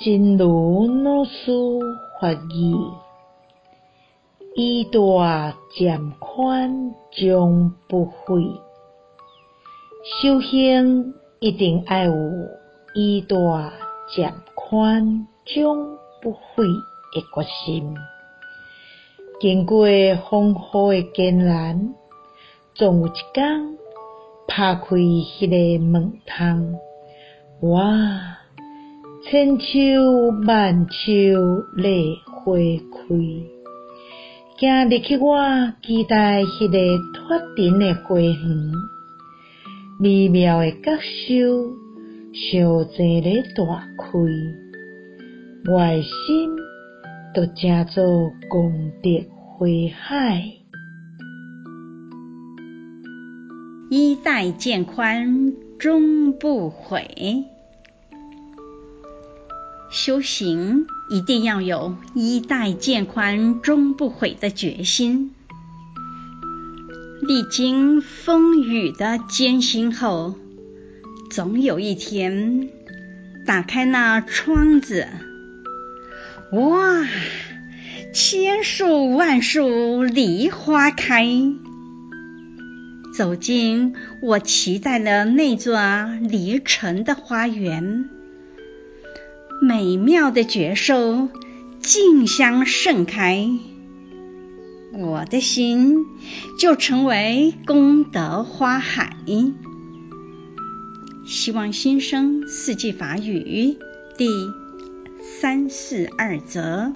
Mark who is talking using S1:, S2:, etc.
S1: 真如老师法语，以大渐宽终不悔。修行一定要有以大渐宽终不悔的决心。经过风雨的艰难，总有一天拍开迄个门窗，哇！千秋万秋泪花开，今日起我期待迄个脱尘的花园，美妙的觉受小济咧大开，我的心都成做功德花海，
S2: 衣带渐宽终不悔。修行一定要有衣带渐宽终不悔的决心。历经风雨的艰辛后，总有一天，打开那窗子，哇！千树万树梨花开，走进我期待的那座梨城的花园。美妙的觉受，竞相盛开，我的心就成为功德花海。希望新生四季法语第三四二则。